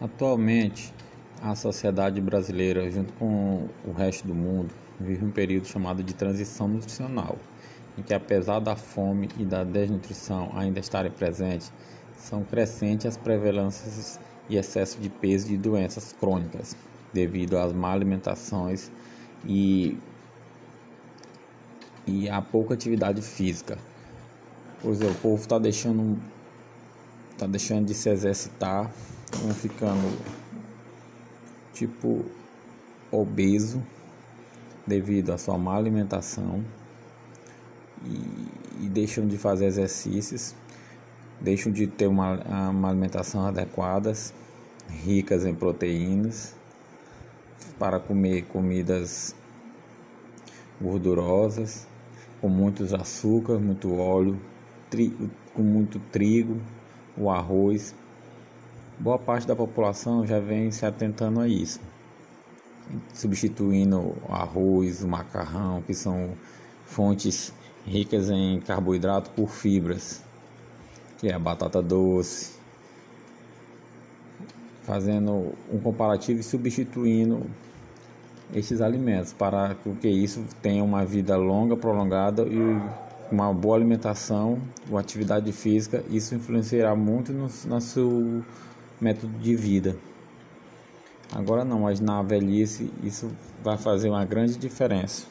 Atualmente, a sociedade brasileira, junto com o resto do mundo, vive um período chamado de transição nutricional, em que, apesar da fome e da desnutrição ainda estarem presentes, são crescentes as prevalências e excesso de peso de doenças crônicas, devido às má alimentações e, e à pouca atividade física. Pois é, o povo está deixando, tá deixando de se exercitar vão ficando tipo obeso devido à sua má alimentação e, e deixam de fazer exercícios, deixam de ter uma, uma alimentação adequada, ricas em proteínas, para comer comidas gordurosas, com muitos açúcares, muito óleo, com muito trigo, o arroz. Boa parte da população já vem se atentando a isso, substituindo o arroz, o macarrão, que são fontes ricas em carboidrato por fibras, que é a batata doce, fazendo um comparativo e substituindo esses alimentos para que isso tenha uma vida longa, prolongada e uma boa alimentação, uma atividade física, isso influenciará muito no, seu método de vida. Agora não, mas na velhice isso vai fazer uma grande diferença.